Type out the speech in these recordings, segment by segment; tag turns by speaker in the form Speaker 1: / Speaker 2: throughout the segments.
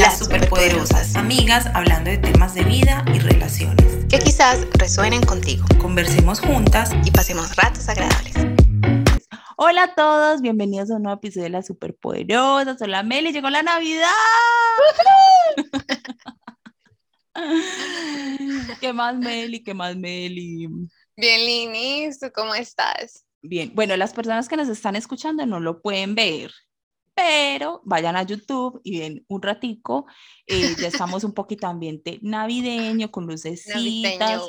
Speaker 1: las superpoderosas, amigas hablando de temas de vida y relaciones.
Speaker 2: Que quizás resuenen contigo.
Speaker 1: Conversemos juntas
Speaker 2: y pasemos ratos agradables.
Speaker 3: Hola a todos, bienvenidos a un nuevo episodio de las superpoderosas. Hola Meli, llegó la Navidad. ¿Qué más Meli? ¿Qué más Meli?
Speaker 2: Bien, Linis, ¿tú cómo estás?
Speaker 3: Bien, bueno, las personas que nos están escuchando no lo pueden ver, pero vayan a YouTube y ven un ratico, eh, ya estamos un poquito ambiente navideño, con lucecitas,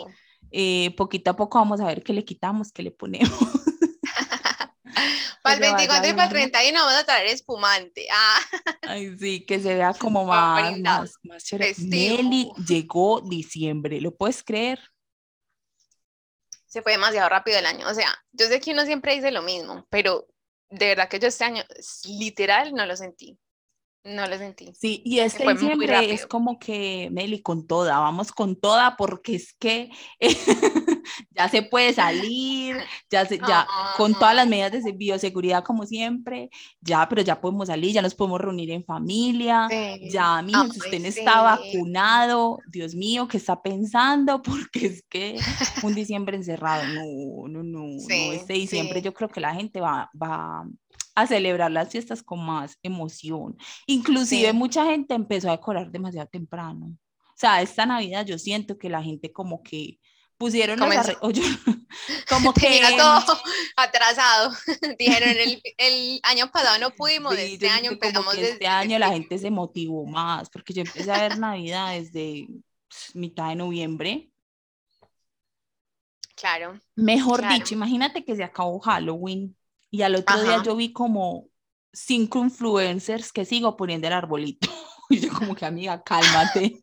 Speaker 3: eh, poquito a poco vamos a ver qué le quitamos, qué le ponemos.
Speaker 2: para el 24 y para el 31 vamos a traer espumante. Ah.
Speaker 3: Ay, sí, que se vea como más, más, más chévere. Nelly llegó diciembre, ¿lo puedes creer?
Speaker 2: Se fue demasiado rápido el año. O sea, yo sé que uno siempre dice lo mismo, pero de verdad que yo este año literal no lo sentí. No lo sentí.
Speaker 3: Sí, y este diciembre es como que, Meli, con toda, vamos con toda, porque es que ya se puede salir, ya, se, ya con todas las medidas de bioseguridad como siempre, ya, pero ya podemos salir, ya nos podemos reunir en familia, ya, mi si usted no está vacunado, Dios mío, ¿qué está pensando? Porque es que un diciembre encerrado, no, no, no, no, este diciembre yo creo que la gente va, va a celebrar las fiestas con más emoción. Inclusive mucha gente empezó a decorar demasiado temprano. O sea, esta Navidad yo siento que la gente como que pusieron los
Speaker 2: como que todo atrasado. Dijeron el, el, año pasado no pudimos, este año empezamos
Speaker 3: Este año la gente se motivó más, porque yo empecé a ver Navidad desde pues, mitad de noviembre.
Speaker 2: Claro.
Speaker 3: Mejor dicho, imagínate que se acabó Halloween y al otro día yo vi como cinco influencers que sigo poniendo el arbolito. Y yo como que, amiga, cálmate.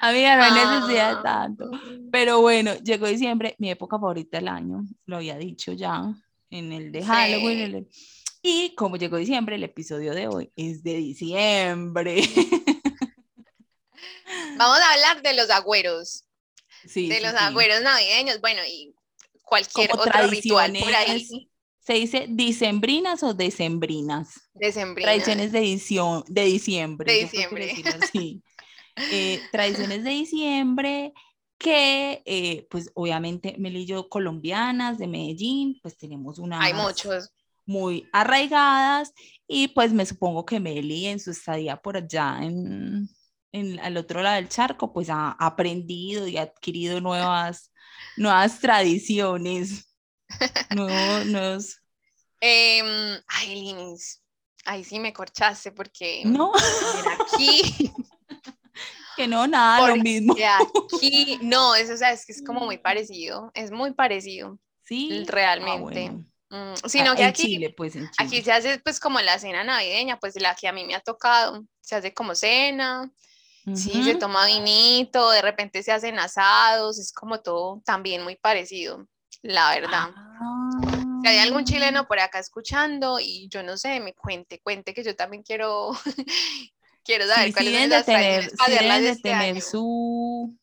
Speaker 3: Amiga, no hay necesidad de ah. tanto. Pero bueno, llegó diciembre, mi época favorita del año, lo había dicho ya en el de Halloween. Y como llegó diciembre, el episodio de hoy es de diciembre.
Speaker 2: Vamos a hablar de los agüeros. Sí, de los agüeros navideños. Bueno, y cualquier otro ritual por ahí.
Speaker 3: ¿Se dice dicembrinas o decembrinas?
Speaker 2: Decembrinas.
Speaker 3: Tradiciones de, edición, de diciembre.
Speaker 2: De diciembre.
Speaker 3: Eh, tradiciones de diciembre que, eh, pues obviamente, Melillo colombianas de Medellín, pues tenemos una...
Speaker 2: Hay muchos.
Speaker 3: Muy arraigadas y pues me supongo que Meli en su estadía por allá en, en al otro lado del charco, pues ha aprendido y ha adquirido nuevas nuevas tradiciones, nuevos...
Speaker 2: Eh, ay, Linis, ahí sí me corchaste porque...
Speaker 3: No.
Speaker 2: Aquí...
Speaker 3: que no, nada, lo mismo.
Speaker 2: Aquí, no, eso o sea, es que es como muy parecido, es muy parecido.
Speaker 3: Sí.
Speaker 2: Realmente. Ah, mm, sino ah, que aquí,
Speaker 3: Chile, pues,
Speaker 2: aquí se hace pues como la cena navideña, pues la que a mí me ha tocado, se hace como cena, Sí, se toma vinito, de repente se hacen asados, es como todo también muy parecido, la verdad. Si hay algún chileno ah. por acá escuchando y yo no sé, me cuente, cuente que yo también quiero, quiero saber son las tener,
Speaker 3: de este tener su,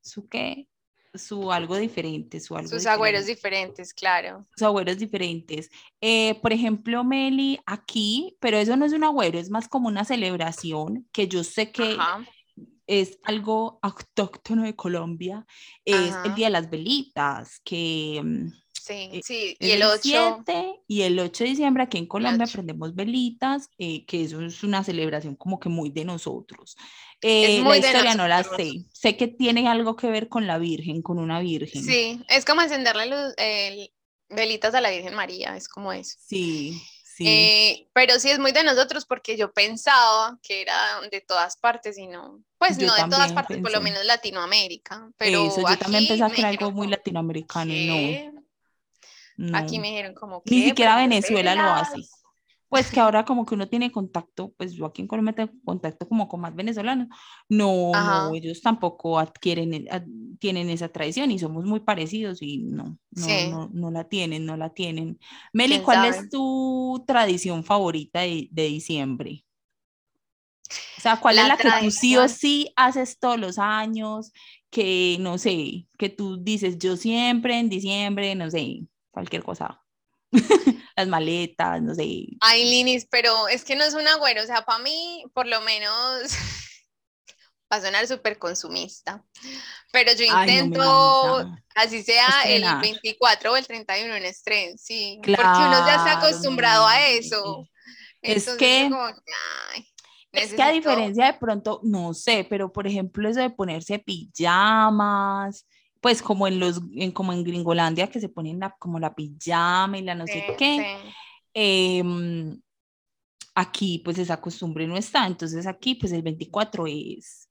Speaker 3: su qué, su algo diferente, su algo
Speaker 2: Sus agüeros diferentes, claro.
Speaker 3: Sus agüeros diferentes. Eh, por ejemplo, Meli, aquí, pero eso no es un agüero, es más como una celebración que yo sé que es algo autóctono de Colombia, es el Día de las Velitas, que...
Speaker 2: Sí, eh, sí, y el 8.
Speaker 3: y el 8 de diciembre aquí en Colombia prendemos velitas, eh, que eso es una celebración como que muy de nosotros. Eh, la historia no la sé. Sé que tiene algo que ver con la Virgen, con una Virgen.
Speaker 2: Sí, es como encenderle luz, velitas a la Virgen María, es como eso.
Speaker 3: Sí, sí.
Speaker 2: Eh, pero sí es muy de nosotros porque yo pensaba que era de todas partes y no, pues no de todas partes, por lo menos Latinoamérica. Pero
Speaker 3: eso, yo también pensaba que era algo muy latinoamericano
Speaker 2: no. Aquí me dijeron como que...
Speaker 3: Ni siquiera Venezuela lo hace. Pues que ahora como que uno tiene contacto, pues yo aquí en Colombia tengo contacto como con más venezolanos, no, no ellos tampoco adquieren, e, tienen esa tradición y somos muy parecidos y no, no, no, la tienen, no la tienen. Meli, ¿cuál es tu tradición favorita de, diciembre? O sea, ¿cuál es la que tú sí o sí haces todos los años? Que no sé, que tú dices yo siempre en diciembre, no sé, cualquier cosa. las maletas, no sé.
Speaker 2: Ay, Linis, pero es que no es un agüero, o sea, para mí, por lo menos, va a sonar súper consumista, pero yo intento, así sea el 24 o el 31 en estreno, sí, porque uno ya está acostumbrado a eso.
Speaker 3: Es que... es que a diferencia de pronto, no sé, pero por ejemplo eso de ponerse pijamas, pues como en los, en, como en Gringolandia que se ponen la, como la pijama y la no sé qué. Em, aquí pues esa costumbre no está, entonces aquí pues el 24 es,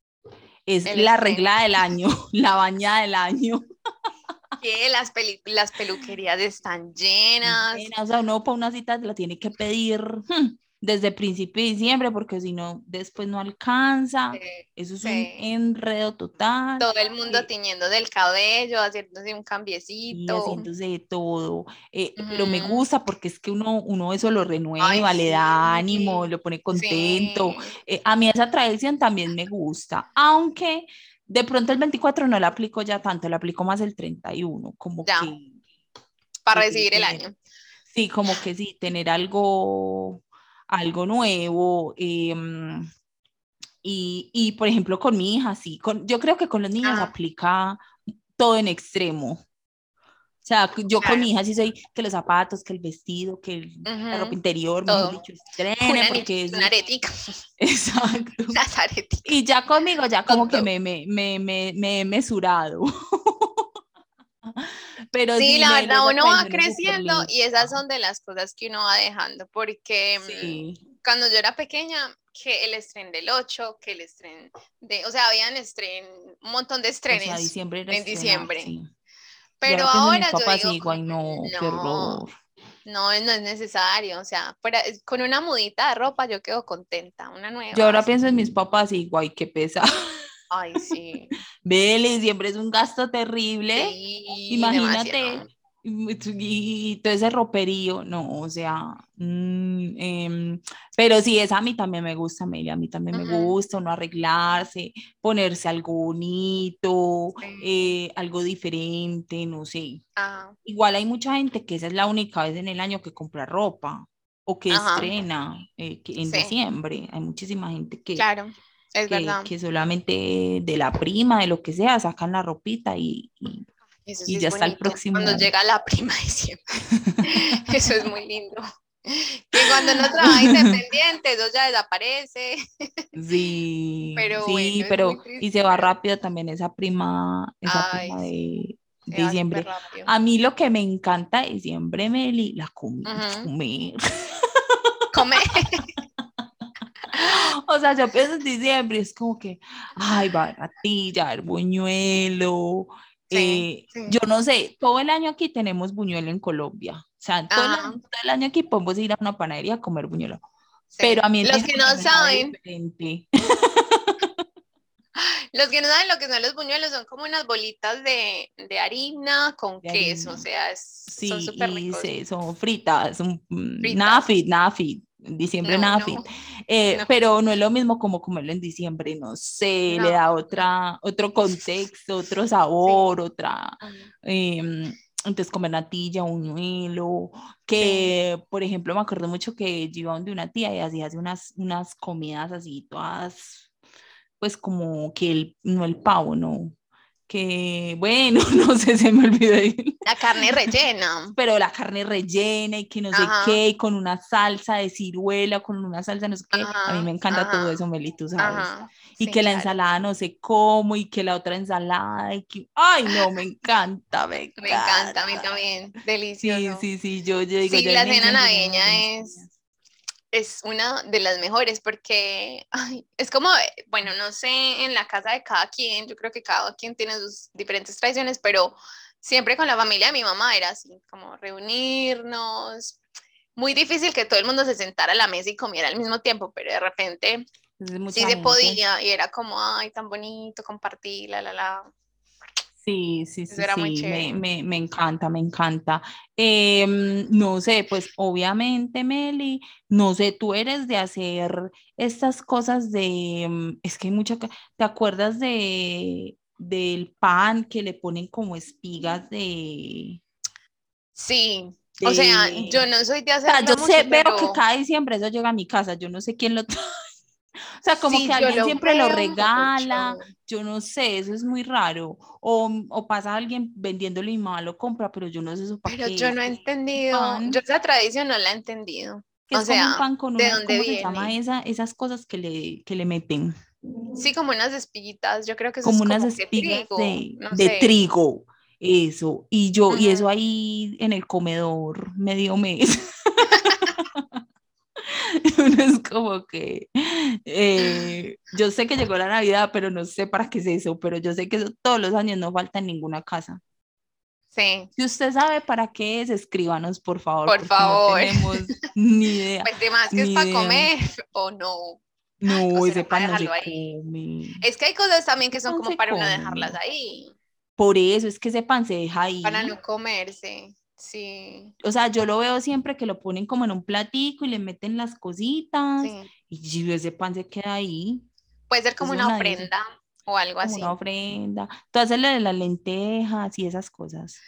Speaker 3: es la regla del año, la baña del año.
Speaker 2: Que las, las peluquerías están llenas.
Speaker 3: O sea, uno para una cita la tiene que pedir. Hmm, desde principio de diciembre, porque si no, después no alcanza. Eso es un enredo total.
Speaker 2: Todo el mundo eh, tiñendo del cabello, haciéndose un cambiecito.
Speaker 3: haciéndose de todo. Eh, pero me gusta porque es que uno, uno eso lo renueva, le da ánimo, lo pone contento. Eh, a mí esa tradición también me gusta, aunque de pronto el 24 no la aplico ya tanto, la aplico más el 31, como que...
Speaker 2: Para recibir el año.
Speaker 3: Sí, como que sí, tener algo algo nuevo. Em, y, por ejemplo, con mi hija, sí, con, yo creo que con los niños ah. aplica todo en extremo. O sea, yo con mi hija sí soy que los zapatos, que el vestido, que el, la ropa interior,
Speaker 2: todo. dicho,
Speaker 3: estrene, porque
Speaker 2: es... Una aretica.
Speaker 3: Exacto. Y ya conmigo, ya como que me, me, me, me, he mesurado.
Speaker 2: Pero sí, la verdad, uno va creciendo y esas son de las cosas que uno va dejando, porque mm, cuando yo era pequeña, que el estreno del 8, que el estreno de, o sea, habían estreno, un montón de estrenes en diciembre. Pero ahora yo digo,
Speaker 3: no, no,
Speaker 2: no, es necesario, o sea, con una mudita de ropa yo quedo contenta, una nueva.
Speaker 3: Yo ahora pienso en mis papás y guay, qué pesa.
Speaker 2: Ay, sí.
Speaker 3: Vele, siempre es un gasto terrible. Imagínate. Y, todo ese roperío, no, o sea, mm, em, pero sí, esa a mí también me gusta, Amelia, a mí también me gusta, uno arreglarse, ponerse algo bonito, eh, algo diferente, no sé. Igual hay mucha gente que esa es la única vez en el año que compra ropa o que estrena eh, en diciembre, hay muchísima gente que...
Speaker 2: Claro es
Speaker 3: que,
Speaker 2: verdad.
Speaker 3: que solamente de la prima, de lo que sea, sacan la ropita y, y, ya está el próximo.
Speaker 2: Cuando llega la prima de siempre. eso es muy lindo. Que cuando no trabaja independiente, eso ya desaparece.
Speaker 3: Sí, pero sí, pero y se va rápido también esa prima, esa prima de diciembre. A mí lo que me encanta diciembre, Meli, la comida, comer.
Speaker 2: Comer.
Speaker 3: o sea, yo pienso en diciembre, es como que, ay, baratilla, el buñuelo. Eh, yo no sé, todo el año aquí tenemos buñuelo en Colombia. O sea, todo, el, año aquí podemos ir a una panadería a comer buñuelo. Pero a mí
Speaker 2: los que no saben. Los que no saben lo que son los buñuelos son como unas bolitas de, de harina con queso, o sea, son súper ricos.
Speaker 3: Sí, son fritas, son, mm, nada fit, nada fit diciembre nada eh, pero no es lo mismo como comerlo en diciembre, no sé, le da otra, otro contexto, otro sabor, otra... Em, entonces comer natilla, un hilo, que por ejemplo me acuerdo mucho que yo iba donde una tía y hacía unas, unas comidas así todas, pues como que el, no el pavo, no, que, bueno, no sé, se me olvidó.
Speaker 2: La carne rellena.
Speaker 3: Pero la carne rellena y que no sé qué, y con una salsa de ciruela, con una salsa no sé qué. a mí me encanta todo eso, Meli, tú sabes. y que la ensalada no sé cómo, y que la otra ensalada, y que, ay, no, me encanta, me encanta.
Speaker 2: Me encanta, a mí también, delicioso.
Speaker 3: Sí, sí, sí, yo, yo digo.
Speaker 2: Sí, la cena navideña es es una de las mejores porque es como, eh, bueno, no sé, en la casa de cada quien, yo creo que cada quien tiene sus diferentes tradiciones, pero siempre con la familia de mi mamá era así, como reunirnos. Muy difícil que todo el mundo se sentara a la mesa y comiera al mismo tiempo, pero de repente sí se podía y era como, ay, tan bonito compartir, la, la, la.
Speaker 3: Sí, sí, sí, sí, me, me, encanta, me encanta. Em, no sé, pues obviamente, Meli, no sé, tú eres de hacer estas cosas de, mm, es que hay mucha, ¿te acuerdas de, del pan que le ponen como espigas de...
Speaker 2: Sí, O sea, yo no soy de hacer. O sea,
Speaker 3: yo sé, veo que cada diciembre eso llega a mi casa, yo no sé quién lo O sea, como que alguien siempre lo regala, yo no sé, eso es muy raro. O, o pasa alguien vendiéndolo y mal lo compra, pero yo no sé eso
Speaker 2: para Pero yo no he entendido, yo esa tradición no la he entendido. o sea, un pan con ¿de dónde
Speaker 3: ¿cómo se llama esa, esas cosas que le, que le meten?
Speaker 2: Sí, como unas espiguitas, yo creo que
Speaker 3: eso como es unas espigas de, de, trigo, eso. Y yo, y eso ahí en el comedor medio mes. uno es como que eh, yo sé que llegó la Navidad, pero no sé para qué es eso, pero yo sé que eso todos los años no falta en ninguna casa.
Speaker 2: Sí.
Speaker 3: Si usted sabe para qué es, escríbanos, por favor.
Speaker 2: Por favor.
Speaker 3: No tenemos ni idea.
Speaker 2: Pues más que es para comer o no.
Speaker 3: No, ese pan no se come.
Speaker 2: Es que hay cosas también que son como para uno dejarlas ahí.
Speaker 3: Por eso es que ese pan se deja ahí.
Speaker 2: Para no comerse. Sí.
Speaker 3: O sea, yo lo veo siempre que lo ponen como en un platico y le meten las cositas y ese pan se queda ahí.
Speaker 2: Puede ser como una ofrenda o algo así.
Speaker 3: Una ofrenda. Tú haces lo de las lentejas y esas cosas.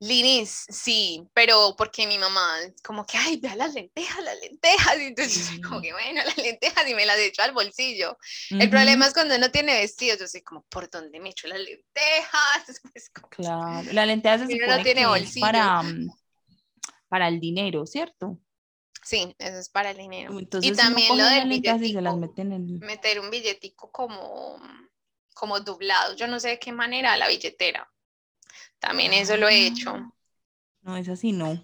Speaker 2: Linis, sí, pero porque mi mamá, como que, ay, vea las lentejas, las lentejas, y entonces yo como que, bueno, las lentejas y me las echo al bolsillo. El problema es cuando no tiene vestido, yo sé como, ¿por dónde me echo las lentejas?
Speaker 3: claro, la lenteja se no tiene bolsillo. para, mm, para el dinero, ¿cierto?
Speaker 2: Sí, eso es para el dinero. y también lo del billetico, las meten en... meter un billetico como, como doblado, yo no sé de qué manera, la billetera también eso lo he hecho. Ah,
Speaker 3: no, es así, no.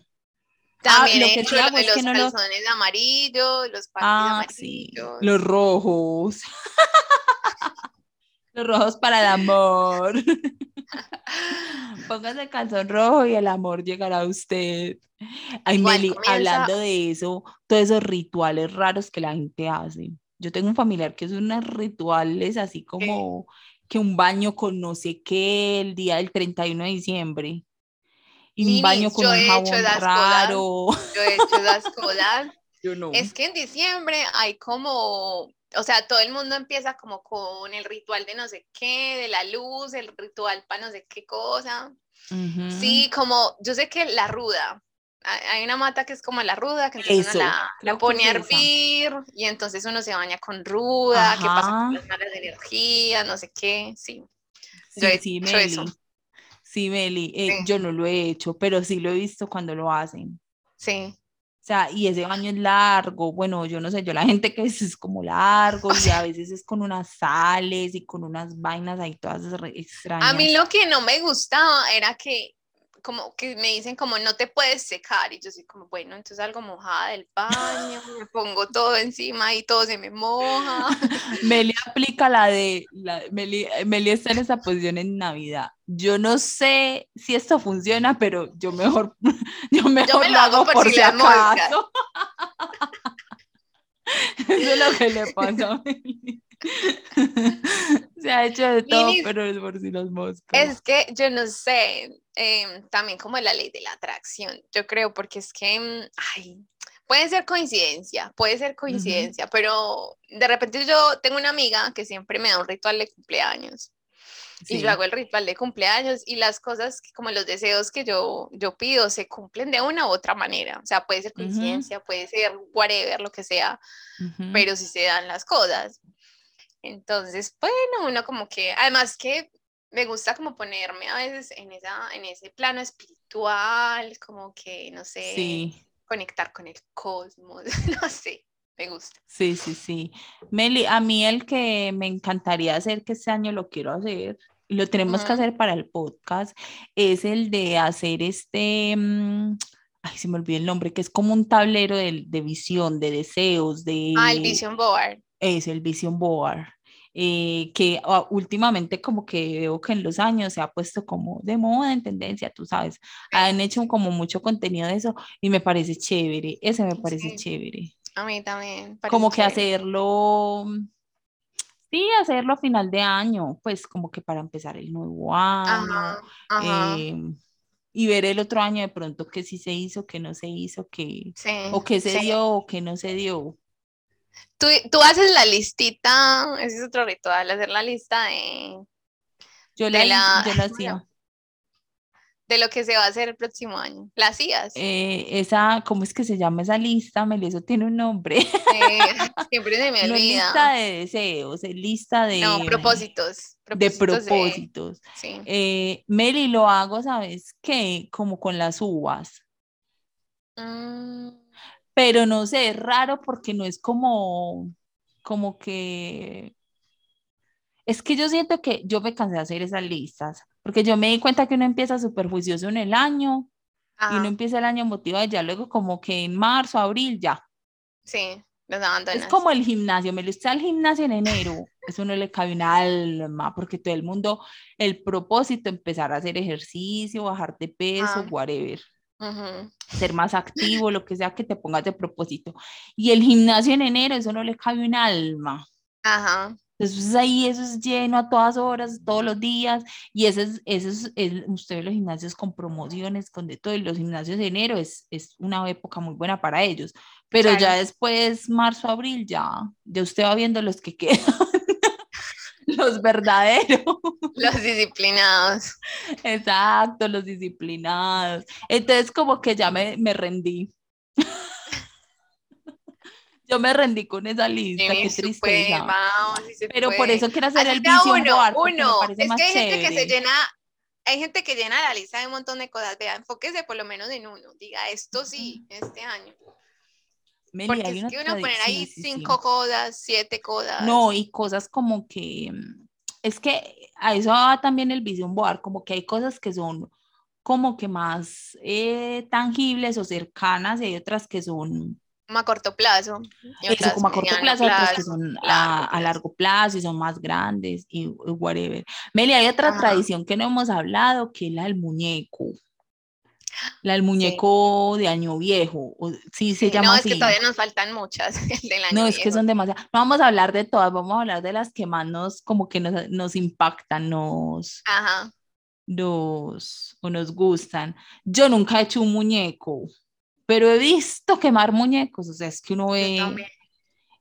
Speaker 2: También ah, he hecho lo de los calzones amarillos, los ah, amarillos.
Speaker 3: Los rojos. los rojos para el amor. Póngase calzón rojo y el amor llegará a usted. Ay, Meli, hablando de eso, todos esos rituales raros que la gente hace. Yo tengo un familiar que es unos rituales así como que un baño con no sé qué el día del 31 de diciembre. Y un baño con un jabón raro.
Speaker 2: yo he hecho las cosas. yo no. Es que en diciembre hay como, o sea, todo el mundo empieza como con el ritual de no sé qué, de la luz, el ritual para no sé qué cosa. Sí, como yo sé que la ruda, hay una mata que es como la ruda, que entonces uno la, pone a hervir y entonces uno se baña con ruda, que pasa con las malas de energía, no sé qué, sí.
Speaker 3: Sí, sí, Meli. Sí, Meli, eh, yo no lo he hecho, pero sí lo he visto cuando lo hacen.
Speaker 2: Sí.
Speaker 3: O sea, y ese baño es largo, bueno, yo no sé, yo la gente que es, es como largo y a veces es con unas sales y con unas vainas ahí todas extrañas.
Speaker 2: A mí lo que no me gustaba era que como que me dicen como no te puedes secar y yo soy como bueno entonces algo mojada del baño me pongo todo encima y todo se me moja
Speaker 3: Meli aplica la de la, Meli, Meli está en esa posición en Navidad. Yo no sé si esto funciona pero yo mejor yo mejor lo, hago por, si, acaso eso es lo que le pasa a Se ha hecho de todo, pero es por si los moscas.
Speaker 2: Es que yo no sé, em, también como la ley de la atracción, yo creo, porque es que, em, ay, puede ser coincidencia, puede ser coincidencia, pero de repente yo tengo una amiga que siempre me da un ritual de cumpleaños. Y yo hago el ritual de cumpleaños y las cosas, como los deseos que yo, yo pido, se cumplen de una u otra manera. O sea, puede ser coincidencia, puede ser whatever, lo que sea, pero si se dan las cosas. Entonces, bueno, uno como que, además que me gusta como ponerme a veces en, esa, en ese plano espiritual, como que, no sé, conectar con el cosmos, no sé, me gusta.
Speaker 3: Sí, sí, sí. Meli, a mí el que me encantaría hacer, que este año lo quiero hacer, lo tenemos que hacer para el podcast, es el de hacer este, mm, ay, se me olvidó el nombre, que es como un tablero de, de visión, de deseos, de...
Speaker 2: Ah, el Vision Board.
Speaker 3: Es el Vision Board. Eh, que ah, últimamente como que veo que en los años se ha puesto como de moda, en tendencia, tú sabes, han hecho como mucho contenido de eso y me parece chévere, ese me parece chévere.
Speaker 2: A mí también.
Speaker 3: Como que hacerlo, sí, hacerlo a final de año, pues como que para empezar el nuevo año. Em, y ver el otro año de pronto que sí se hizo, que no se hizo, que, o que se dio o que no se dio.
Speaker 2: Tú, tú, haces la listita, ese es otro ritual, hacer la lista de...
Speaker 3: Yo, la, yo la hacía.
Speaker 2: De lo que se va a hacer el próximo año. ¿Las hacías?
Speaker 3: Eh, esa, ¿cómo es que se llama esa lista? Meli, eso tiene un nombre.
Speaker 2: siempre se me olvida.
Speaker 3: lista de deseos, lista de...
Speaker 2: No, propósitos.
Speaker 3: de propósitos. Sí. Eh, Meli, lo hago, ¿sabes qué? Como con las uvas. Mm. Pero no sé, es raro porque no es como, como que... Es que yo siento que yo me cansé de hacer esas listas porque yo me di cuenta que uno empieza súper juicioso en el año y uno empieza el año motivado y ya luego como que en marzo, abril, ya.
Speaker 2: Sí,
Speaker 3: Es como el gimnasio, me lo está al gimnasio en enero, eso no le cabe una alma, porque todo el mundo, el propósito, empezar a hacer ejercicio, bajar de peso, ah. whatever. Ser más activo, lo que sea que te pongas de propósito. Y el gimnasio en enero, eso no le cabe un alma.
Speaker 2: Ajá.
Speaker 3: Entonces ahí eso es lleno a todas horas, todos los días, y ese es, ese es, usted ve los gimnasios con promociones, con de todo, y los gimnasios de enero es, es una época muy buena para ellos, pero ya después, marzo, abril, ya, ya usted va viendo los que quedan, los verdaderos.
Speaker 2: Los disciplinados.
Speaker 3: Exacto, los disciplinados. Entonces como que ya me, me rendí. Yo me rendí con esa lista, qué tristeza. Pero por eso quiero hacer el vision
Speaker 2: uno, uno. es que hay gente que se llena, hay gente que llena la lista de un montón de cosas. Vea, enfóquese por lo menos en uno. Diga, esto sí, este año. Porque es que uno poner ahí cinco cosas, siete cosas.
Speaker 3: No, y cosas como que, es que a eso va también el vision board, como que hay cosas que son como que más eh, tangibles o cercanas y hay otras que son
Speaker 2: como a corto plazo.
Speaker 3: Eso, como a corto plazo, otras que son a, largo plazo y son más grandes y, whatever. Meli, hay otra tradición que no hemos hablado, que es la del muñeco. La del muñeco de año viejo, sí se llama
Speaker 2: No,
Speaker 3: es
Speaker 2: que todavía nos faltan muchas
Speaker 3: No, es que son demasiadas. No vamos a hablar de todas, vamos a hablar de las que más nos, como que nos, nos impactan, nos...
Speaker 2: Ajá.
Speaker 3: Nos, o nos gustan. Yo nunca he hecho un muñeco pero he visto quemar muñecos, o sea, es que uno ve,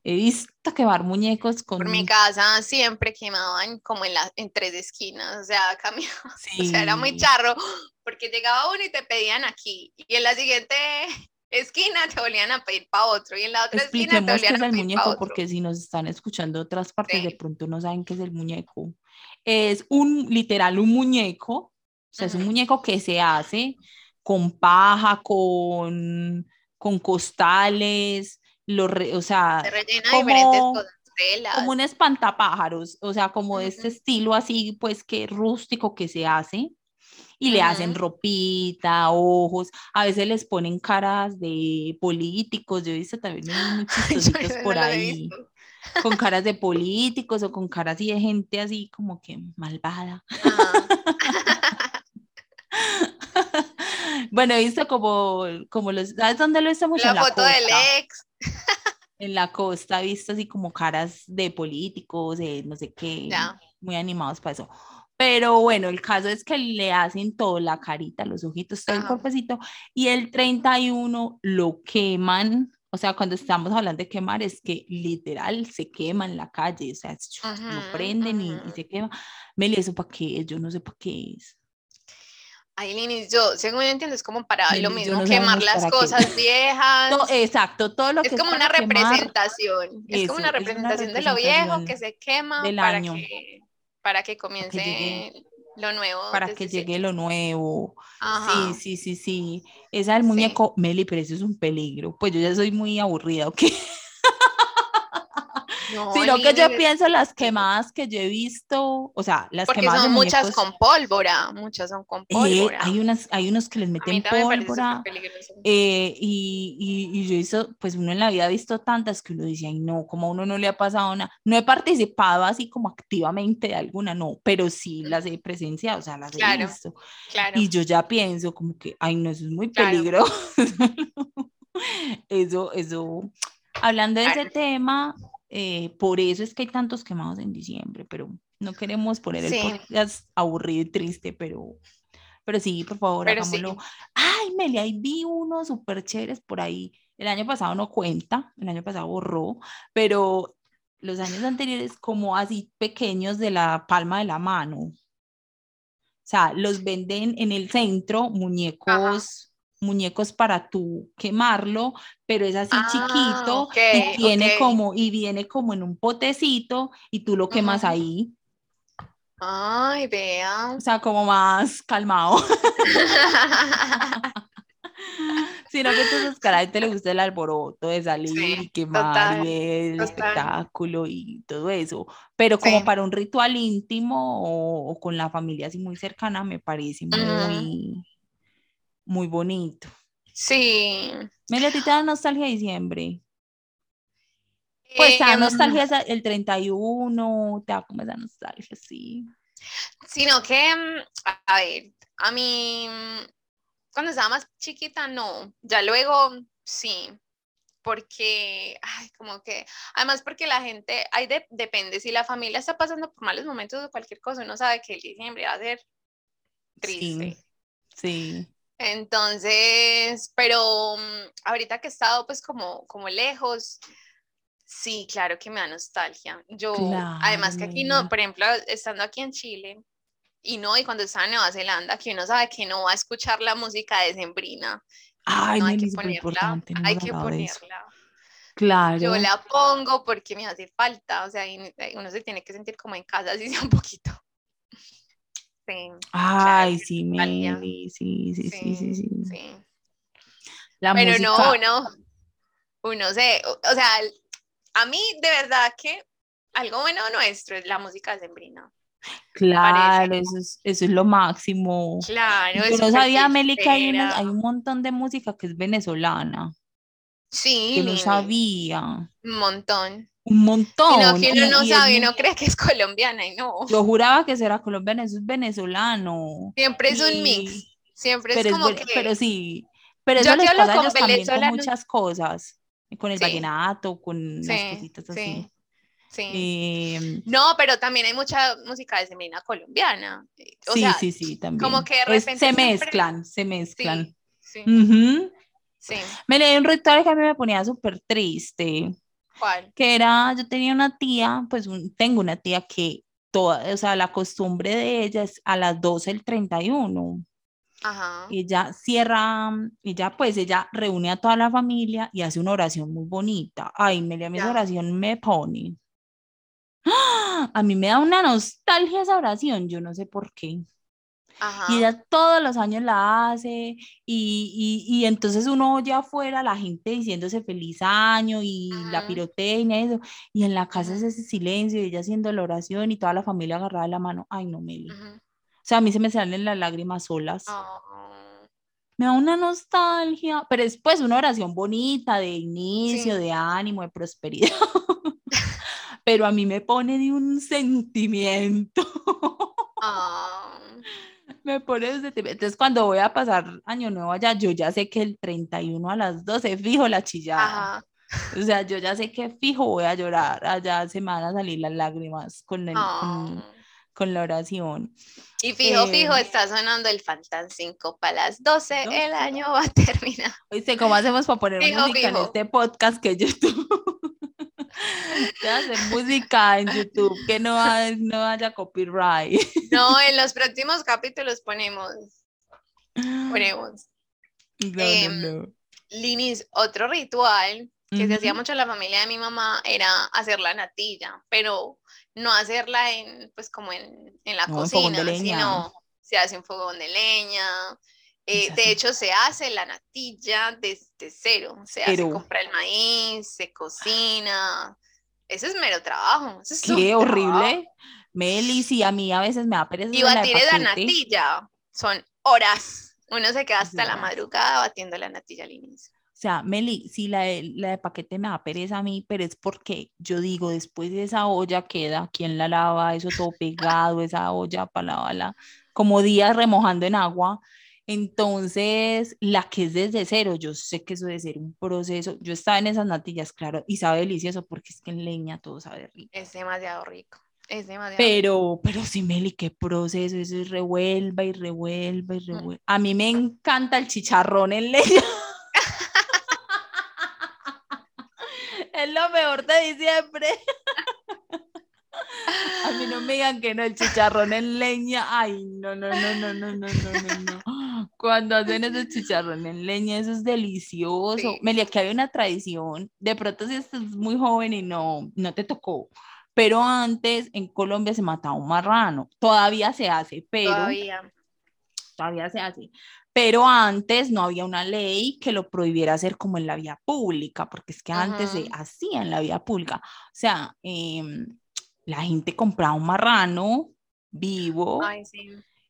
Speaker 3: he visto quemar muñecos con...
Speaker 2: Por mi casa siempre quemaban como en, la, en tres esquinas, o sea, cambiaba, o sea, era muy charro, porque llegaba uno y te pedían aquí, y en la siguiente esquina te volvían a pedir para otro, y en la otra esquina te volvían qué es el
Speaker 3: muñeco, porque si nos están escuchando de otras partes, de pronto no saben qué es el muñeco. Es un, literal, un muñeco, o sea, es un muñeco que se hace con paja, con, con costales, lo o sea, como, como un espantapájaros, o sea, como de este estilo así, pues que rústico que se hace. Y le hacen ropita, ojos, a veces les ponen caras de políticos, yo he visto también muchos por ahí, con caras de políticos o con caras así de gente así como que malvada. bueno, he visto como, como los, ¿sabes dónde lo visto mucho?
Speaker 2: La, foto del ex.
Speaker 3: En la costa he visto así como caras de políticos, de no sé qué, muy animados para eso. Pero bueno, el caso es que le hacen todo, la carita, los ojitos, todo el cuerpecito, y el 31 lo queman. O sea, cuando estamos hablando de quemar, es que literal se quema en la calle, o sea, lo prenden y, y, se quema. Meli, ¿eso para qué es? Yo no sé para qué es.
Speaker 2: Ay, Linis, yo, según yo entiendo, es como para lo mismo, quemar las cosas viejas.
Speaker 3: No, exacto, todo lo
Speaker 2: es
Speaker 3: que
Speaker 2: como una representación. es como una representación de lo viejo que se quema para, Que, para que comience lo nuevo.
Speaker 3: Para que llegue lo nuevo. Sí, sí, sí, sí. Esa del muñeco, Meli, pero eso es un peligro. Pues yo ya soy muy aburrida, ¿ok? No, sino que yo pienso las quemadas que yo he visto, o sea, las
Speaker 2: Porque
Speaker 3: quemadas
Speaker 2: son muchas con pólvora, muchas son con eh, pólvora.
Speaker 3: hay, unas, hay unos que les meten pólvora eh, y, y, y, yo hizo, pues uno en la vida ha visto tantas que uno dice, ay no, como a uno no le ha pasado nada, no he participado así como activamente de alguna, no, pero sí las he presenciado, o sea, las he visto. Claro. Y yo ya pienso como que, ay no, eso es muy peligroso. eso, eso, hablando de ese tema, eh, por eso es que hay tantos quemados en diciembre, pero no queremos poner el podcast aburrido y triste, pero, pero sí, por favor, hagámoslo. Ay, Meli, ahí vi unos súper chéveres por ahí. El año pasado no cuenta, el año pasado borró, pero los años anteriores como así pequeños de la palma de la mano. O sea, los venden en el centro, muñecos. Muñecos para tú quemarlo, pero es así ah, chiquito y tiene como y viene como en un potecito y tú lo quemas ahí.
Speaker 2: Ay, vea.
Speaker 3: O sea, como más calmado. Sino que entonces a te le gusta el alboroto de salir y quemar y el espectáculo y todo eso. Pero como para un ritual íntimo o, con la familia así muy cercana, me parece muy, muy bonito.
Speaker 2: Sí.
Speaker 3: Meli, ¿a ti te da nostalgia de diciembre? Pues te da em, nostalgia el 31, te da como esa nostalgia, sí.
Speaker 2: Sino que, em, a ver, a mí cuando estaba más chiquita, no. Ya luego, sí. Porque, ay, como que, además porque la gente, hay depende, si la familia está pasando por malos momentos o cualquier cosa, uno sabe que el diciembre va a ser triste.
Speaker 3: Sí.
Speaker 2: Entonces, pero mm, ahorita que he estado pues como, como lejos, sí, claro que me da nostalgia. Yo, además que aquí no, por ejemplo, estando aquí en Chile, y no, y cuando estaba en Nueva Zelanda, que uno sabe que no va a escuchar la música de Sembrina.
Speaker 3: Ay, no, hay que ponerla,
Speaker 2: hay que ponerla.
Speaker 3: Claro.
Speaker 2: Yo la pongo porque me hace falta, o sea, uno se tiene que sentir como en casa, así sea un poquito.
Speaker 3: Sí, Ay, sí, Meli, sí, sí, sí, sí, sí.
Speaker 2: La Pero no, uno, uno se, o sea, a mí de verdad que algo bueno nuestro es la música de Sembrina.
Speaker 3: Claro, eso es, eso es lo máximo.
Speaker 2: Claro,
Speaker 3: Yo no sabía, Meli, que hay, hay, un montón de música que es venezolana.
Speaker 2: Sí.
Speaker 3: Yo no sabía.
Speaker 2: Un montón.
Speaker 3: Un montón.
Speaker 2: Sino que uno no sabe, uno cree que es colombiana y no.
Speaker 3: Yo juraba que era colombiana, eso es venezolano.
Speaker 2: Siempre es un mix. Siempre es como que.
Speaker 3: Pero sí. Pero eso les pasa ellos también con muchas cosas. Con el vallenato, con las cositas así.
Speaker 2: Sí. Em, no, pero también hay mucha música de semina colombiana.
Speaker 3: sí, sí, sí, también.
Speaker 2: Como que de repente
Speaker 3: se mezclan, se mezclan.
Speaker 2: Sí.
Speaker 3: sí. Me leí un ritual que a mí me ponía súper triste.
Speaker 2: ¿Cuál?
Speaker 3: Que era, yo tenía una tía, pues tengo una tía que toda, o sea, la costumbre de ella es a las 12 el 31.
Speaker 2: Ajá.
Speaker 3: Ella cierra, ella pues ella reúne a toda la familia y hace una oración muy bonita. Ay, me mi oración me pone. A mí me da una nostalgia esa oración, yo no sé por qué. Y ella todos los años la hace y, y, entonces uno oye afuera la gente diciéndose feliz año y la pirotecnia y eso, y en la casa es ese silencio y ella haciendo la oración y toda la familia agarrada de la mano, ay no, Meli. O sea, a mí se me salen las lágrimas solas.
Speaker 2: Ah.
Speaker 3: Me da una nostalgia, pero es pues una oración bonita de inicio, de ánimo, de prosperidad. pero a mí me pone de un sentimiento.
Speaker 2: Ah.
Speaker 3: Me pone de. Entonces, cuando voy a pasar Año Nuevo allá, yo ya sé que el 31 a las 12 fijo la chillada. O sea, yo ya sé que fijo voy a llorar. Allá se me van a salir las lágrimas con, el, con, ah. la oración.
Speaker 2: Y fijo, fijo, eh, está sonando el Fantan 5 para las 12, el año va a terminar.
Speaker 3: Oíste, ¿cómo hacemos para poner música en este podcast que YouTube? hacer música en YouTube, que no, no haya copyright.
Speaker 2: No, en los próximos capítulos ponemos. Ponemos. Em, Linis, otro ritual que se hacía mucho en la familia de mi mamá era hacer la natilla, pero no hacerla en, pues como en, en la cocina, sino se hace un fogón de leña. Eh, de hecho, se hace la natilla desde cero. Se hace, compra el maíz, se cocina, eso es mero trabajo.
Speaker 3: Qué horrible. Meli, sí, a mí a veces me da pereza.
Speaker 2: Y batir la natilla son horas. Uno se queda hasta la madrugada batiendo la natilla al inicio.
Speaker 3: O sea, Meli, sí, la de, la de paquete me da pereza a mí, pero es porque yo digo, después de esa olla queda, ¿quién la lava? Eso todo pegado, esa olla para lavarla, como días remojando en agua. Entonces, la que es desde cero, yo sé que eso debe ser un proceso. Yo estaba en esas natillas, claro, y sabe delicioso porque es que en leña todo sabe rico.
Speaker 2: Es demasiado rico. Es demasiado
Speaker 3: pero, pero sí, Meli, qué proceso, eso es revuelva y revuelva y mm. revuelva. A mí me encanta el chicharrón en leña. es lo mejor de diciembre. A mí no me digan que no, el chicharrón en leña. Ay, no, no, no, no, no, no, no, no. Cuando hacen ese chicharrón en leña, eso es delicioso. Melia, que hay una tradición. De pronto, si estás muy joven y no, no te tocó. Pero antes en Colombia se mataba un marrano. Todavía se hace, pero. Todavía. Todavía se hace. Pero antes no había una ley que lo prohibiera hacer como en la vía pública, porque es que antes se hacía en la vía pública. O sea, eh, la gente compraba un marrano vivo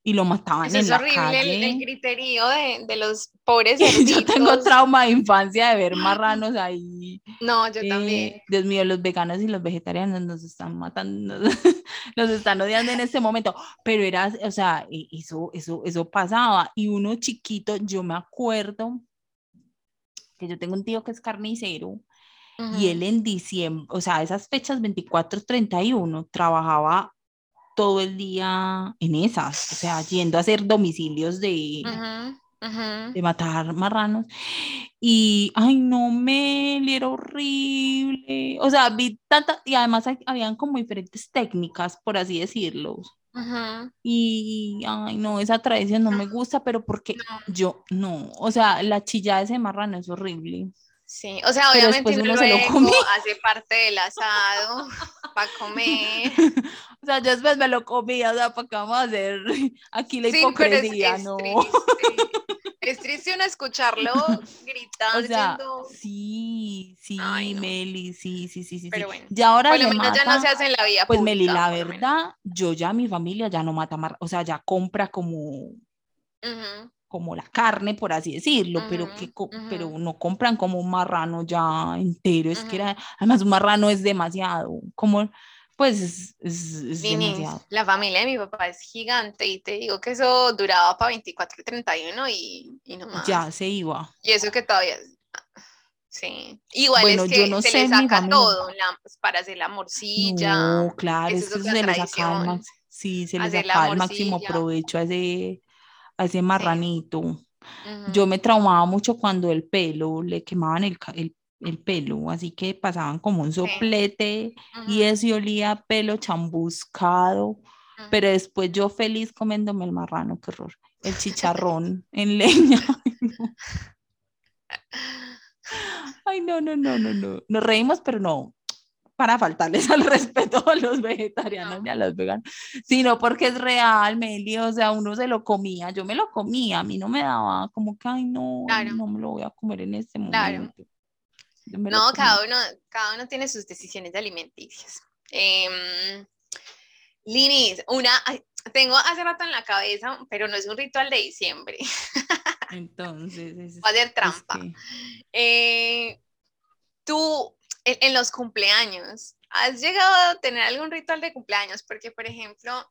Speaker 3: y lo mataban en la calle. Es horrible
Speaker 2: el, criterio de, de, los pobres
Speaker 3: Yo tengo trauma de infancia de ver marranos ahí.
Speaker 2: No, yo también.
Speaker 3: Eh, Dios mío, los veganos y los vegetarianos nos están matando, nos, están odiando en este momento. Pero era, o sea, e, eso, eso, eso pasaba. Y uno chiquito, yo me acuerdo que yo tengo un tío que es carnicero y él en diciembre, o sea, esas fechas 24, 31, trabajaba todo el día en esas, o sea, yendo a hacer domicilios de, de matar marranos. Y, ay, no, me era horrible. O sea, vi tanta, y además habían como diferentes técnicas, por así decirlo. Y, ay, no, esa tradición no me gusta, pero porque yo, no, o sea, la chilla de ese marrano es horrible.
Speaker 2: Sí, o sea, obviamente uno se lo hace parte del asado para comer.
Speaker 3: O sea, yo después me lo comí, o sea, para qué vamos a hacer aquí la hipocresía, ¿no?
Speaker 2: Es triste uno escucharlo gritando.
Speaker 3: sí, sí, Meli, sí, sí, sí, sí.
Speaker 2: Pero bueno,
Speaker 3: ya ahora
Speaker 2: por lo menos ya no se hace en la vida
Speaker 3: Pues Meli, la verdad, yo ya mi familia ya no mata o sea, ya compra como como la carne, por así decirlo, pero, que, pero no compran como un marrano ya entero, es que era, además un marrano es demasiado, como, pues es, es, demasiado.
Speaker 2: La familia de mi papá es gigante y te digo que eso duraba para 24 y 31 y, y no más.
Speaker 3: Ya se iba.
Speaker 2: Y eso que todavía... Sí, igual es que yo no se sé, le saca todo pues, para hacer la morcilla.
Speaker 3: No, claro, es que se le saca sí, se le saca el máximo provecho a ese, a ese marranito. Yo me traumaba mucho cuando el pelo, le quemaban el, el, el pelo, así que pasaban como un soplete y eso olía pelo chambuscado, pero después yo feliz comiéndome el marrano, qué horror, el chicharrón en leña. Ay, no, no, no, no, no. Nos reímos, pero no, para faltarles al respeto a los vegetarianos y a los veganos, sino porque es real, Meli, o sea, uno se lo comía, yo me lo comía, a mí no me daba como que, ay, no, no me lo voy a comer en este momento.
Speaker 2: No, cada uno, cada uno tiene sus decisiones alimenticias. Eh, Linis, una, tengo hace rato en la cabeza, pero no es un ritual de diciembre.
Speaker 3: Entonces,
Speaker 2: va a ser trampa. Eh, tú en, los cumpleaños, ¿has llegado a tener algún ritual de cumpleaños? Porque, por ejemplo,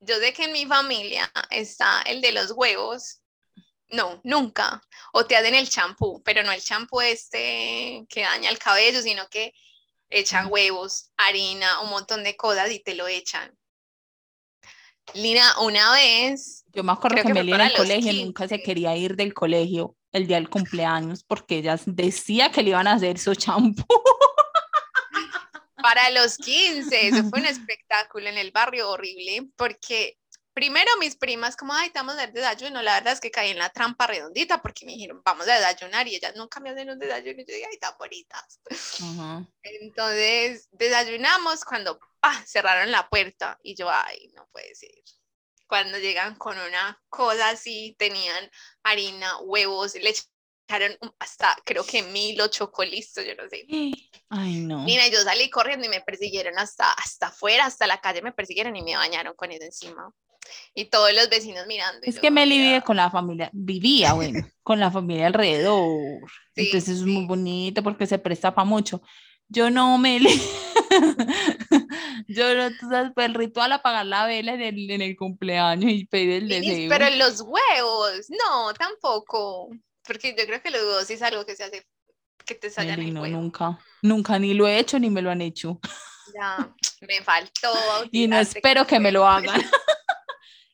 Speaker 2: yo sé que en mi familia está el de los huevos. No, nunca. O te hacen el champú, pero no el champú este que daña el cabello, sino que echan huevos, harina, un montón de cosas y te lo echan. Lina, una vez.
Speaker 3: Yo me acuerdo que, me en el colegio nunca se quería ir del colegio el día del cumpleaños porque ella decía que le iban a hacer su champú.
Speaker 2: Para los 15, eso fue un espectáculo en el barrio horrible porque primero mis primas como, ay, estamos de desayuno, la verdad es que caí en la trampa redondita porque me dijeron, vamos a desayunar y ellas nunca me hacen un desayuno y yo dije, ay, tan bonitas. Entonces desayunamos cuando cerraron la puerta y yo, ay, no puede ser cuando llegan con una cosa así, tenían harina, huevos, le echaron hasta creo que mil o chocolistos, yo no sé.
Speaker 3: Ay, no.
Speaker 2: Mira, yo salí corriendo y me persiguieron hasta, hasta afuera, hasta la calle me persiguieron y me bañaron con eso encima. Y todos los vecinos mirando.
Speaker 3: Es que Meli vive con la familia, vivía, bueno, con la familia alrededor. Entonces es muy bonito porque se presta para mucho. Yo no, Meli. Yo no, tú sabes, pues el ritual apagar la vela en el, en el cumpleaños y pedir el deseo.
Speaker 2: Pero los huevos, no, tampoco. Porque yo creo que los huevos es algo que se hace, que te salgan el no,
Speaker 3: nunca, nunca, ni lo he hecho ni me lo han hecho.
Speaker 2: Ya, me faltó.
Speaker 3: y no espero que me lo hagan.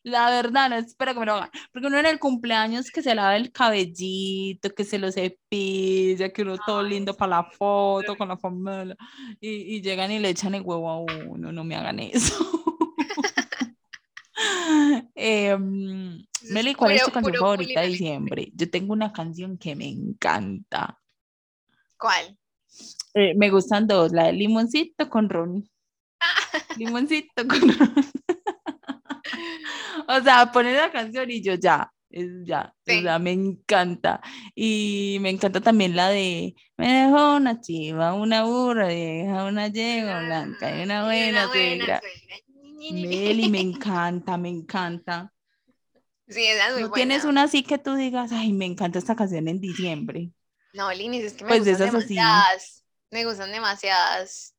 Speaker 3: La verdad, no espero que me lo hagan. Porque uno en el cumpleaños que se lava el cabellito, que se lo cepilla, que uno todo lindo para la foto con la familia. Y, y llegan y le echan el huevo a uno. No me hagan eso. eh, Meli, ¿cuál es tu canción favorita de diciembre? Yo tengo una canción que me encanta.
Speaker 2: ¿Cuál?
Speaker 3: Eh, me gustan dos, la de Limoncito con Ron. Limoncito con Ron. O sea, poner la canción y yo ya, es ya, o sea, me encanta. Y me encanta también la de me dejó una chiva, una burra vieja, una yegua blanca y una buena suegra. Meli, me encanta, me encanta.
Speaker 2: Sí, esa es muy
Speaker 3: ¿No tienes una así que tú digas, ay, me encanta esta canción en diciembre?
Speaker 2: No, Linis, es que me pues gustan demasiadas. Me gustan demasiadas.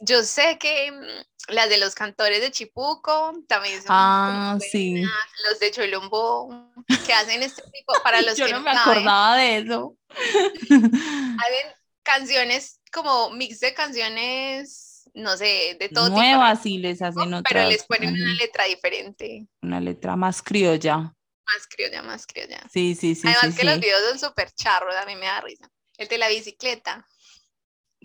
Speaker 2: Yo sé que mm, las de los cantores de Chipuco también son
Speaker 3: ah, sí.
Speaker 2: los de Cholombo que hacen este tipo para los
Speaker 3: Yo
Speaker 2: que
Speaker 3: no me acordaba de eso.
Speaker 2: Hacen canciones como mix de canciones, no sé, de todo
Speaker 3: Nuevas y les hacen otras.
Speaker 2: Pero les ponen una letra diferente.
Speaker 3: Una letra más criolla.
Speaker 2: Más criolla, más criolla.
Speaker 3: Sí, sí, sí.
Speaker 2: Además
Speaker 3: que
Speaker 2: los videos son súper charros, a mí me da risa. El de la bicicleta.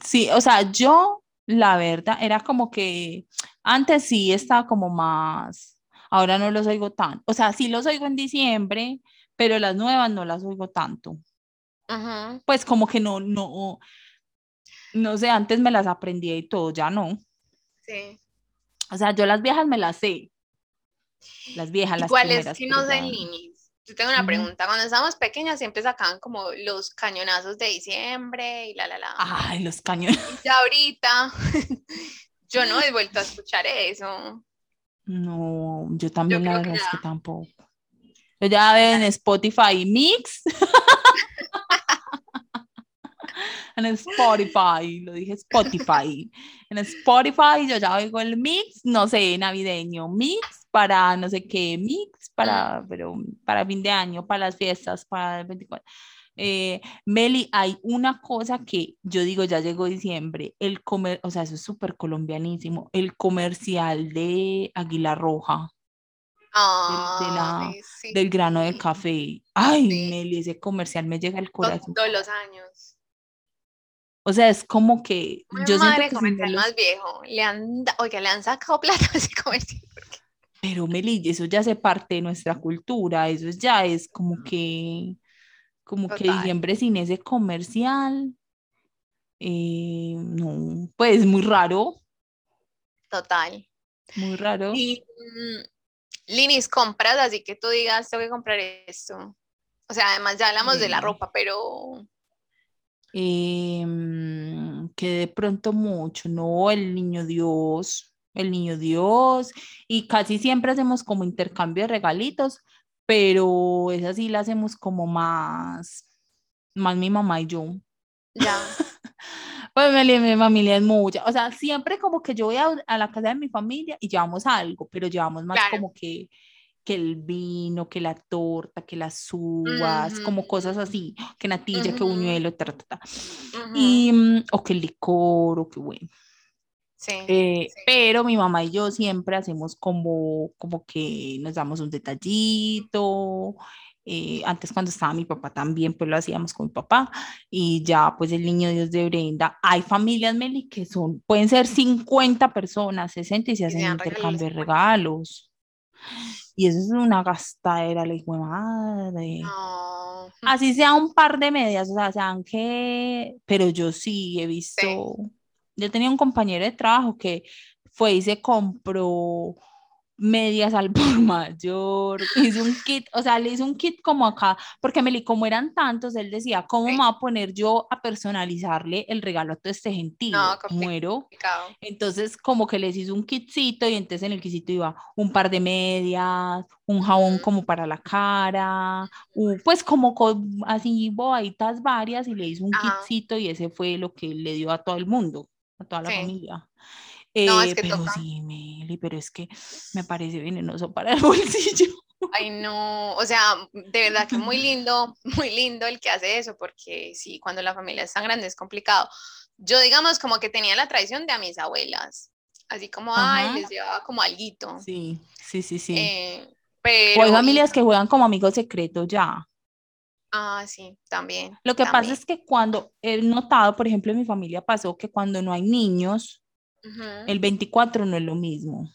Speaker 3: Sí, o sea, yo, la verdad, era como que antes sí estaba como más, ahora no los oigo tanto. O sea, sí los oigo en diciembre, pero las nuevas no las oigo tanto. Pues como que no, no, no sé, antes me las aprendí y todo, ya no.
Speaker 2: Sí.
Speaker 3: O sea, yo las viejas me las sé, las viejas, las
Speaker 2: primeras. si no sé Yo tengo una pregunta. Cuando estábamos pequeñas siempre sacaban como los cañonazos de diciembre y la la la.
Speaker 3: Ay, los cañonazos.
Speaker 2: Y ahorita yo no he vuelto a escuchar eso.
Speaker 3: No, yo también la verdad es que tampoco. Yo ya veo en Spotify Mix. en Spotify, lo dije Spotify. En Spotify yo ya oigo el mix, no sé, navideño, mix para no sé qué, mix para, pero para fin de año, para las fiestas, para el 24. Eh, Meli, hay una cosa que yo digo, ya llegó diciembre, el comer, o sea, eso es súper colombianísimo, el comercial de Águila Roja. del grano de café. Ay, Meli, ese comercial me llega al corazón.
Speaker 2: Todos los años.
Speaker 3: O sea, es como que
Speaker 2: yo madre siento que más viejo, le han, oiga, le han sacado plata a ese comercial.
Speaker 3: Pero Meli, eso ya hace parte de nuestra cultura, eso ya es como que, como que diciembre sin ese comercial, eh, no, pues muy raro.
Speaker 2: Total.
Speaker 3: Muy raro.
Speaker 2: Y, mm, Linis, compras, así que tú digas, tengo que comprar esto. O sea, además ya hablamos de la ropa, pero
Speaker 3: Em, que de pronto mucho, no, el niño Dios, el niño Dios, y casi siempre hacemos como intercambio de regalitos, pero esa sí la hacemos como más, más mi mamá y yo.
Speaker 2: Ya.
Speaker 3: pues mi, mi, familia es mucha, o sea, siempre como que yo voy a, la casa de mi familia y llevamos algo, pero llevamos más como que que el vino, que la torta, que las uvas, como cosas así, que natilla, que buñuelo, ta, ta, ta. y, mm, o que el licor, o que bueno. Eh, sí, Pero mi mamá y yo siempre hacemos como, como que nos damos un detallito. Eh, antes cuando estaba mi papá también, pues lo hacíamos con mi papá. Y ya, pues el niño Dios de Brenda. Hay familias, Meli, que son, pueden ser 50 personas, 60 y se hacen intercambio de regalos. Y eso es una gastadera, le madre. Así sea un par de medias, o sea, sean que, pero yo sí he visto, yo tenía un compañero de trabajo que fue y se compró medias al por mayor, hizo un kit, o sea, le hizo un kit como acá, porque Meli, como eran tantos, él decía, ¿cómo me voy a poner yo a personalizarle el regalo a todo este gentío? No, Muero. Entonces, como que les hizo un kitcito y entonces en el kitcito iba un par de medias, un jabón como para la cara, pues como con, así bobaditas varias y le hizo un kitcito y ese fue lo que le dio a todo el mundo, a toda la familia no, es eh, que pero sí, Meli, pero es que me parece venenoso para el bolsillo.
Speaker 2: Ay, no, o sea, de verdad que muy lindo, muy lindo el que hace eso, porque sí, cuando la familia es tan grande es complicado. Yo, digamos, como que tenía la tradición de a mis abuelas, así como, ay, les llevaba como alguito.
Speaker 3: Sí, sí, sí, sí.
Speaker 2: Eh, Pero,
Speaker 3: o hay familias que juegan como amigos secretos ya.
Speaker 2: Ah, sí, también.
Speaker 3: Lo que pasa es que cuando he notado, por ejemplo, en mi familia pasó que cuando no hay niños, el 24 no es lo mismo.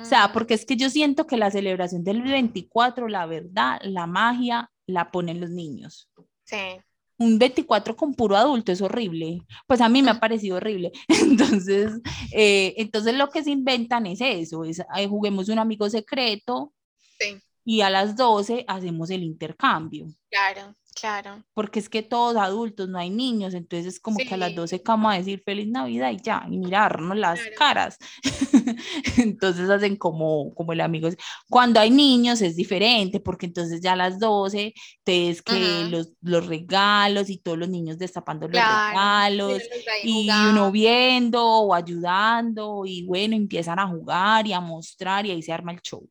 Speaker 3: O sea, mm. porque es que yo siento que la celebración del 24, la verdad, la magia, la ponen los niños.
Speaker 2: Sí.
Speaker 3: Un 24 con puro adulto es horrible. Pues a mí me ha parecido horrible. Entonces, eh, entonces lo que se inventan es eso, es juguemos un amigo secreto.
Speaker 2: Sí.
Speaker 3: Y a las 12 hacemos el intercambio.
Speaker 2: Claro. Claro.
Speaker 3: Porque es que todos adultos, no hay niños, entonces es como que a las 12 vamos a decir feliz Navidad y ya, y mirarnos las caras. entonces hacen como, como el amigo. Cuando hay niños es diferente, porque entonces ya a las 12 te es que los, los, regalos y todos los niños destapando los regalos y uno viendo o ayudando y bueno, empiezan a jugar y a mostrar y ahí se arma el show.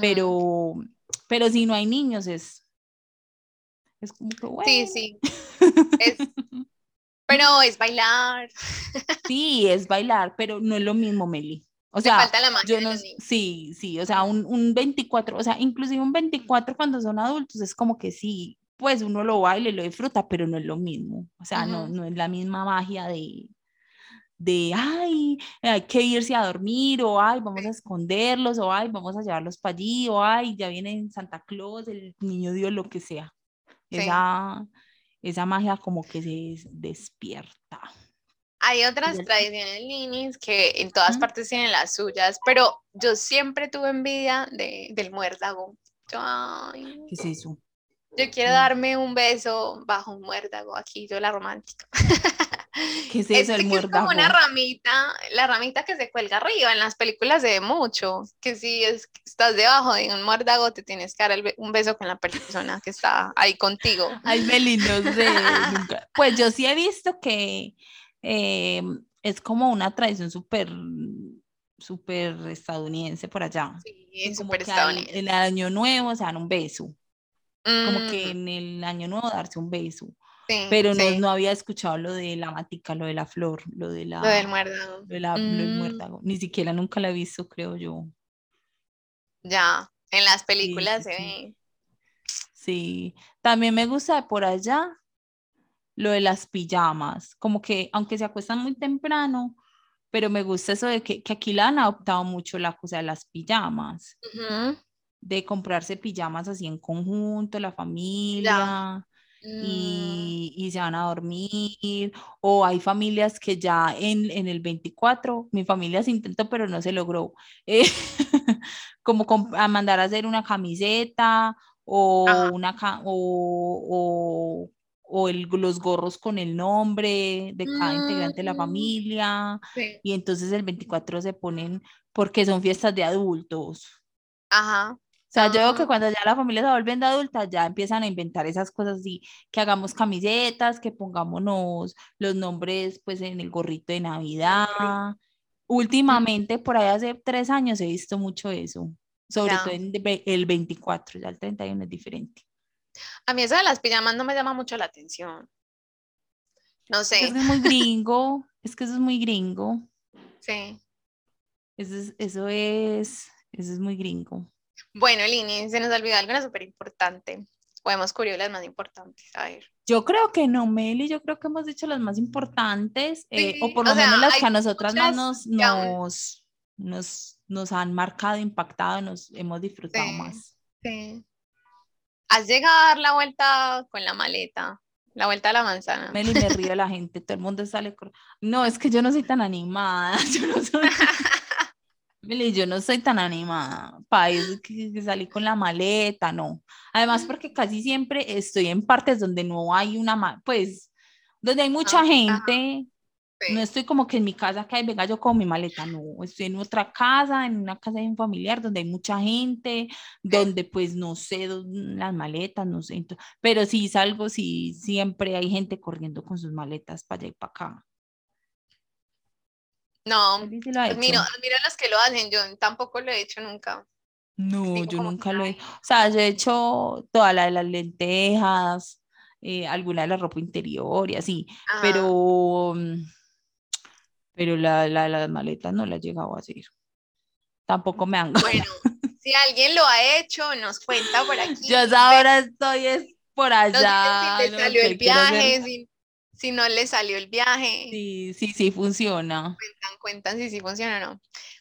Speaker 3: Pero, pero si no hay niños es es como que, bueno.
Speaker 2: Sí, sí. Pero es bailar.
Speaker 3: Sí, es bailar, pero no es lo mismo, Meli. O sea,
Speaker 2: falta la magia
Speaker 3: yo no, sí, sí, o sea, un, un 24, o sea, inclusive un 24 cuando son adultos es como que sí, pues uno lo baila y lo disfruta, pero no es lo mismo. O sea, no, no es la misma magia de, de, ay, hay que irse a dormir, o ay, vamos a esconderlos, o ay, vamos a llevarlos para allí, o ay, ya viene Santa Claus, el niño Dios, lo que sea. Esa, esa magia como que se despierta.
Speaker 2: Hay otras tradiciones linis que en todas partes tienen las suyas, pero yo siempre tuve envidia de, del muérdago.
Speaker 3: ¿Qué es eso?
Speaker 2: Yo quiero mm. darme un beso bajo un muérdago, aquí yo la romántica.
Speaker 3: ¿Qué es eso, el muérdago?
Speaker 2: Es como una ramita, la ramita que se cuelga arriba, en las películas se ve mucho, que si es, estás debajo de un muérdago, te tienes que dar un beso con la persona que está ahí contigo.
Speaker 3: Ay, Meli, no sé, Pues yo sí he visto que em, es como una tradición súper súper estadounidense por allá.
Speaker 2: Sí, súper estadounidense.
Speaker 3: En el año nuevo se dan un beso. Como que
Speaker 2: Mm,
Speaker 3: en el año nuevo darse un beso.
Speaker 2: Sí,
Speaker 3: Pero no,
Speaker 2: sí,
Speaker 3: no había escuchado lo de la matica, lo de la flor, lo de
Speaker 2: lo del
Speaker 3: la,
Speaker 2: muérdago.
Speaker 3: lo de la, lo del
Speaker 2: Mm,
Speaker 3: muérdago. Ni siquiera nunca la he visto, creo yo.
Speaker 2: ya, en las películas
Speaker 3: sí,
Speaker 2: se ve.
Speaker 3: Sí, también me gusta de por allá lo de las pijamas, como que aunque se acuestan muy temprano, pero me gusta eso de que, que aquí la han adoptado mucho la cosa de las pijamas, de comprarse pijamas así en conjunto, la familia, y, y se van a dormir, o hay familias que ya en, en el 24, mi familia se intentó, pero no se logró, eh, como com- a mandar a hacer una camiseta o,
Speaker 2: Ajá.
Speaker 3: una, o, o, o el- los gorros con el nombre de cada integrante de la
Speaker 2: Mm,
Speaker 3: familia,
Speaker 2: sí.
Speaker 3: y entonces el 24 se ponen, porque son fiestas de adultos.
Speaker 2: Ajá.
Speaker 3: O sea, yo veo que
Speaker 2: Ah,
Speaker 3: cuando ya la familia se vuelve de adulta, ya empiezan a inventar esas cosas así, que hagamos camisetas, que pongámonos los nombres pues en el gorrito de Navidad. Últimamente, por ahí hace tres años he visto mucho eso, sobre todo en el 24, ya el 31 es diferente.
Speaker 2: A mí eso de las pijamas no me llama mucho la atención. No sé.
Speaker 3: eso es muy gringo, es que eso es muy gringo,
Speaker 2: Sí.
Speaker 3: eso es, eso es, eso es muy gringo.
Speaker 2: Bueno, Lini, se nos olvidó algo súper importante. O hemos cubierto las más importantes. A ver.
Speaker 3: Yo creo que no, Meli, yo creo que hemos dicho las más importantes, eh, o por lo menos
Speaker 2: sea,
Speaker 3: las que a nosotras más nos, nos, nos, nos han marcado, impactado, nos hemos disfrutado
Speaker 2: Sí.
Speaker 3: más.
Speaker 2: Sí. Has llegado a dar la vuelta con la maleta, la vuelta a la manzana.
Speaker 3: Meli, me río de la gente, todo el mundo sale. cor- No, es que yo no soy tan animada, yo no soy. Yo no soy tan animada para eso que, que salí con la maleta, no. Además, porque casi siempre estoy en partes donde no hay una, pues, donde hay mucha
Speaker 2: Ah,
Speaker 3: gente,
Speaker 2: sí.
Speaker 3: no estoy como que en mi casa que venga yo con mi maleta, no, estoy en otra casa, en una casa de un familiar donde hay mucha gente, donde pues no sé las maletas, no sé, ento- pero sí salgo, sí, siempre hay gente corriendo con sus maletas para allá y para acá.
Speaker 2: No,
Speaker 3: ¿Meli sí lo ha
Speaker 2: admiro,
Speaker 3: hecho?
Speaker 2: admiro a los que lo hacen. Yo tampoco lo he hecho nunca.
Speaker 3: No,
Speaker 2: Digo,
Speaker 3: yo nunca lo he,
Speaker 2: ay,
Speaker 3: o sea, yo he hecho toda la de las lentejas, eh, alguna de la ropa interior y así,
Speaker 2: ajá.
Speaker 3: pero, mm, pero la, la, las maletas no las he llegado a hacer. Tampoco me han.
Speaker 2: Bueno, si alguien lo ha hecho, nos cuenta por aquí.
Speaker 3: Yo ahora estoy es por allá.
Speaker 2: si le salió el viaje, si, no le salió el viaje.
Speaker 3: Sí, sí, sí funciona.
Speaker 2: Cuentan, cuentan si sí funciona o no.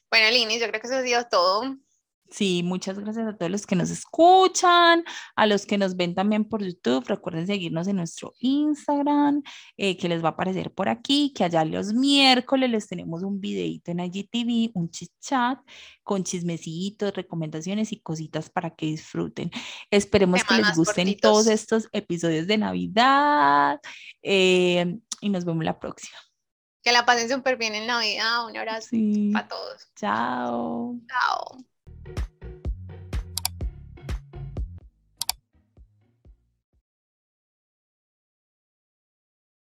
Speaker 2: Bueno, Lini, yo creo que eso ha sido todo.
Speaker 3: Sí, muchas gracias a todos los que nos escuchan, a los que nos ven también por YouTube. Recuerden seguirnos en nuestro Instagram, eh, que les va a aparecer por aquí, que allá los miércoles les tenemos un videito en IGTV, un chit chat con chismecitos, recomendaciones y cositas para que disfruten. Esperemos que les gusten todos estos episodios de Navidad eh, y nos vemos la próxima.
Speaker 2: Que la pasen súper bien en Navidad. Un abrazo para todos.
Speaker 3: Chao.
Speaker 2: Chao.